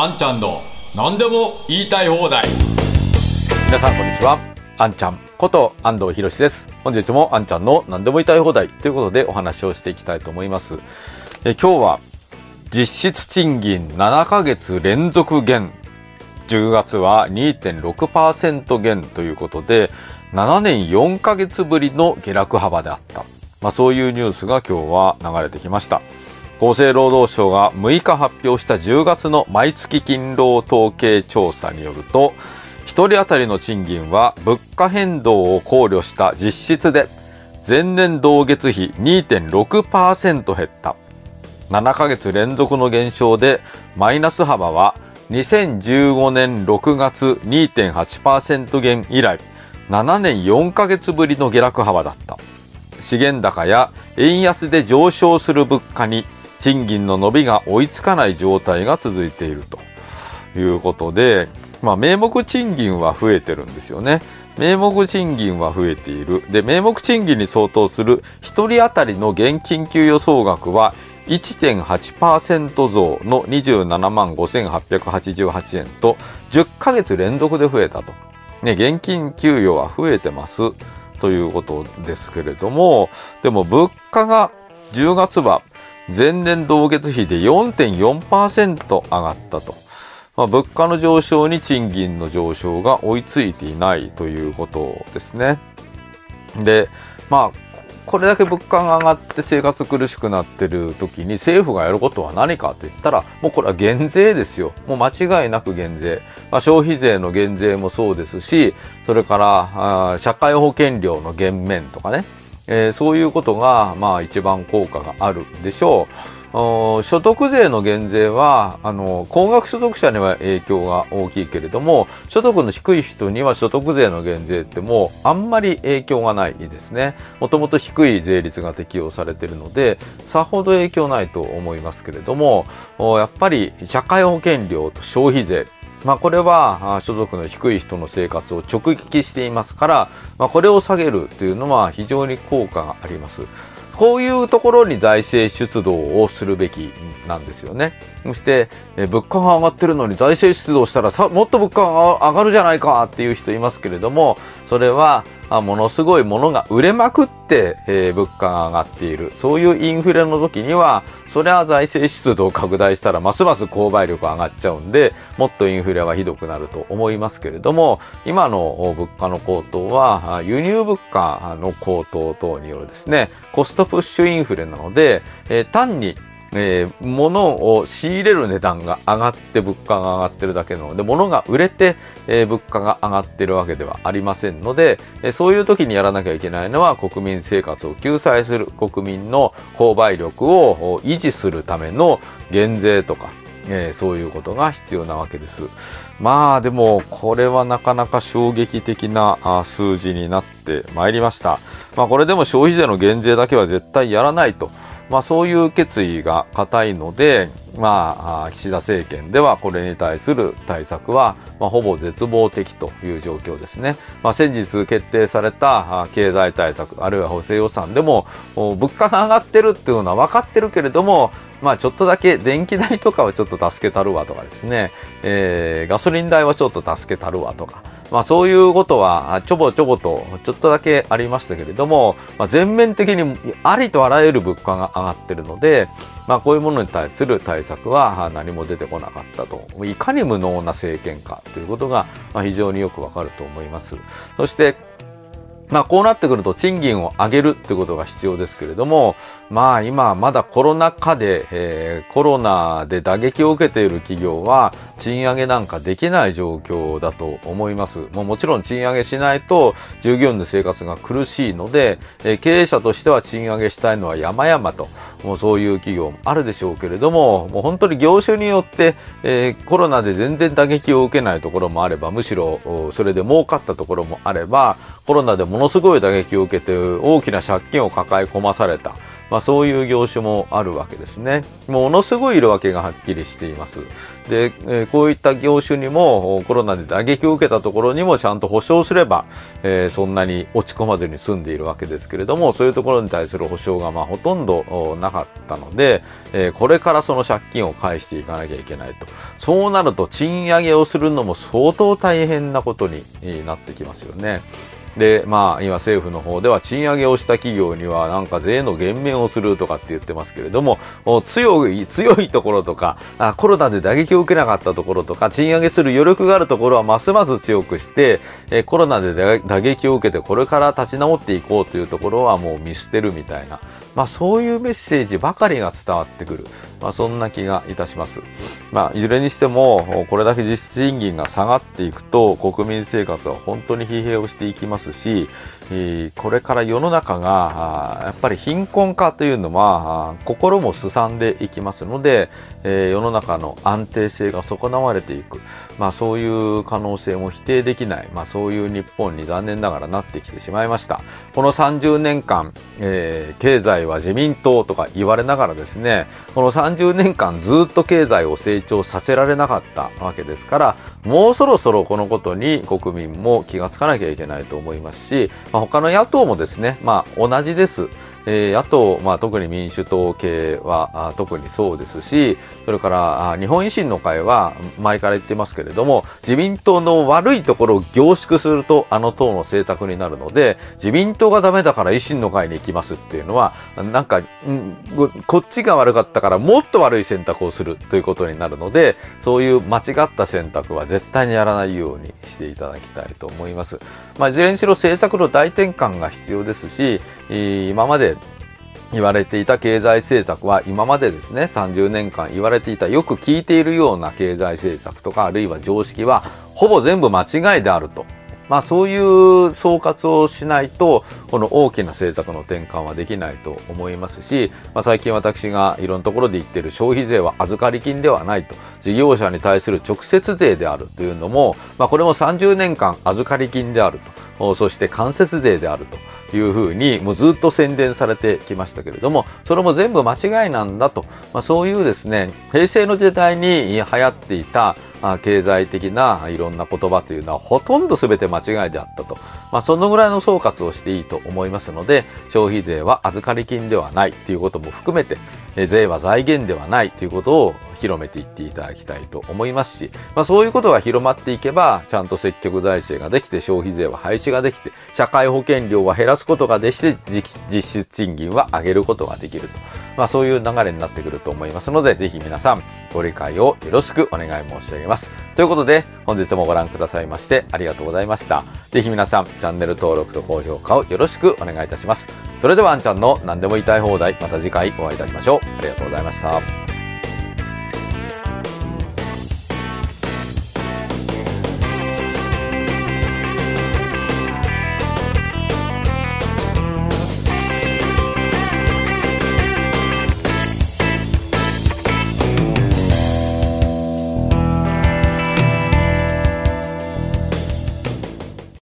あんちゃんの何でも言いたい放題。皆さんこんにちは。あんちゃんこと安藤博です。本日もあんちゃんの何でも言いたい放題ということでお話をしていきたいと思います。え今日は実質賃金7ヶ月連続減。10月は2.6%減ということで7年4ヶ月ぶりの下落幅であった、まあ、そういうニュースが今日は流れてきました。厚生労働省が6日発表した10月の毎月勤労統計調査によると1人当たりの賃金は物価変動を考慮した実質で前年同月比2.6%減った。7ヶ月連続の減少でマイナス幅は2015年6月2.8%減以来7年4ヶ月ぶりの下落幅だった。資源高や円安で上昇する物価に賃金の伸びが追いつかない状態が続いているということで、まあ、名目賃金は増えてるんですよね。名目賃金は増えている。で、名目賃金に相当する1人当たりの現金給与総額は1.8%増の27万5888円と10ヶ月連続で増えたと。ね、現金給与は増えてますということですけれども、でも物価が10月は前年同月比で4.4%上がったと。まあ、物価の上昇に賃金の上昇が追いついていないということですね。で、まあ、これだけ物価が上がって生活苦しくなってる時に政府がやることは何かって言ったらもうこれは減税ですよもう間違いなく減税、まあ、消費税の減税もそうですしそれから社会保険料の減免とかねえー、そういうことが、まあ、一番効果があるでしょう。所得税の減税はあの高額所得者には影響が大きいけれども所得の低い人には所得税の減税ってもうあんまり影響がないですねもともと低い税率が適用されているのでさほど影響ないと思いますけれどもやっぱり社会保険料と消費税まあ、これは所得の低い人の生活を直撃していますから、まあ、これを下げるというのは非常に効果があります。こういうところに財政出動をするべきなんですよね。そして、え物価が上がってるのに財政出動したらさもっと物価が上がるじゃないかっていう人いますけれども、それはものすごいものが売れまくって、えー、物価が上がっている。そういうインフレの時には、それは財政出動を拡大したらますます購買力上がっちゃうんでもっとインフレはひどくなると思いますけれども今の物価の高騰は輸入物価の高騰等によるですねコストプッシュインフレなので、えー、単にえー、物を仕入れる値段が上がって物価が上がってるだけなので、物が売れて、えー、物価が上がってるわけではありませんので、えー、そういう時にやらなきゃいけないのは国民生活を救済する国民の購買力を維持するための減税とか、えー、そういうことが必要なわけです。まあでもこれはなかなか衝撃的な数字になってまいりました。まあこれでも消費税の減税だけは絶対やらないと。まあ、そういう決意が固いので、まあ、岸田政権ではこれに対する対策は、まあ、ほぼ絶望的という状況ですね。まあ、先日決定された経済対策、あるいは補正予算でも、物価が上がってるっていうのは分かってるけれども、まあちょっとだけ電気代とかはちょっと助けたるわとかですね、えー、ガソリン代はちょっと助けたるわとか、まあそういうことはちょぼちょぼとちょっとだけありましたけれども、まあ、全面的にありとあらゆる物価が上がってるので、まあこういうものに対する対策は何も出てこなかったと。いかに無能な政権かということが非常によくわかると思います。そしてまあこうなってくると賃金を上げるってことが必要ですけれども、まあ今まだコロナ禍で、えー、コロナで打撃を受けている企業は賃上げなんかできない状況だと思います。もうもちろん賃上げしないと従業員の生活が苦しいので、え、経営者としては賃上げしたいのは山々と、もうそういう企業もあるでしょうけれども、もう本当に業種によって、えー、コロナで全然打撃を受けないところもあれば、むしろそれで儲かったところもあれば、コロナでものすごい打撃を受けて大きな借金を抱え込まされた、まあ、そういう業種もあるわけですね。ものすごい色分けがはっきりしています。で、えー、こういった業種にもコロナで打撃を受けたところにもちゃんと保証すれば、えー、そんなに落ち込まずに済んでいるわけですけれども、そういうところに対する保証がまあほとんどなかったので、えー、これからその借金を返していかなきゃいけないと。そうなると賃上げをするのも相当大変なことになってきますよね。で、まあ、今政府の方では賃上げをした企業にはなんか税の減免をするとかって言ってますけれども、強い、強いところとか、コロナで打撃を受けなかったところとか、賃上げする余力があるところはますます強くして、コロナで打撃を受けてこれから立ち直っていこうというところはもう見捨てるみたいな、まあそういうメッセージばかりが伝わってくる。まあそんな気がいたします。まあいずれにしても、これだけ実質賃金が下がっていくと、国民生活は本当に疲弊をしていきますし、これから世の中がやっぱり貧困化というのは心もすさんでいきますので世の中の安定性が損なわれていく、まあ、そういう可能性も否定できない、まあ、そういう日本に残念ながらなってきてしまいました。この30年間、え、経済は自民党とか言われながらですねこの30年間ずっと経済を成長させられなかったわけですからもうそろそろこのことに国民も気がつかなきゃいけないと思います。し、まあ、他の野党もですね、まあ、同じです。えー、野党、まあ、特に民主党系は特にそうですし、それから日本維新の会は前から言ってますけれども、自民党の悪いところを凝縮するとあの党の政策になるので、自民党がダメだから維新の会に行きますっていうのは、なんか、んこっちが悪かったからもっと悪い選択をするということになるので、そういう間違った選択は絶対にやらないようにしていただきたいと思います。まあ、いずれにしろ政策の大転換が必要ですし、今まで言われていた経済政策は今までですね30年間言われていたよく聞いているような経済政策とかあるいは常識はほぼ全部間違いであると。まあそういう総括をしないとこの大きな政策の転換はできないと思いますし、まあ、最近私がいろんなところで言っている消費税は預かり金ではないと。事業者に対する直接税であるというのも、まあ、これも30年間預かり金であると。そして間接税であるというふうにもうずっと宣伝されてきましたけれどもそれも全部間違いなんだと、まあ、そういうですね平成の時代に流行っていた経済的ないろんな言葉というのはほとんど全て間違いであったと、まあ、そのぐらいの総括をしていいと思いますので消費税は預かり金ではないということも含めて税は財源ではないということを広めていっていただきたいと思いますし、まあ、そういうことが広まっていけばちゃんと積極財政ができて消費税は廃止ができて社会保険料は減らすことができて実質賃金は上げることができると、まあ、そういう流れになってくると思いますのでぜひ皆さんご理解をよろしくお願い申し上げます。ということで本日もご覧くださいましてありがとうございました。ぜひ皆さんチャンネル登録と高評価をよろしくお願いいたします。それではあんちゃんの何でも言いたい放題また次回お会いいたしましょう。ありがとうございました。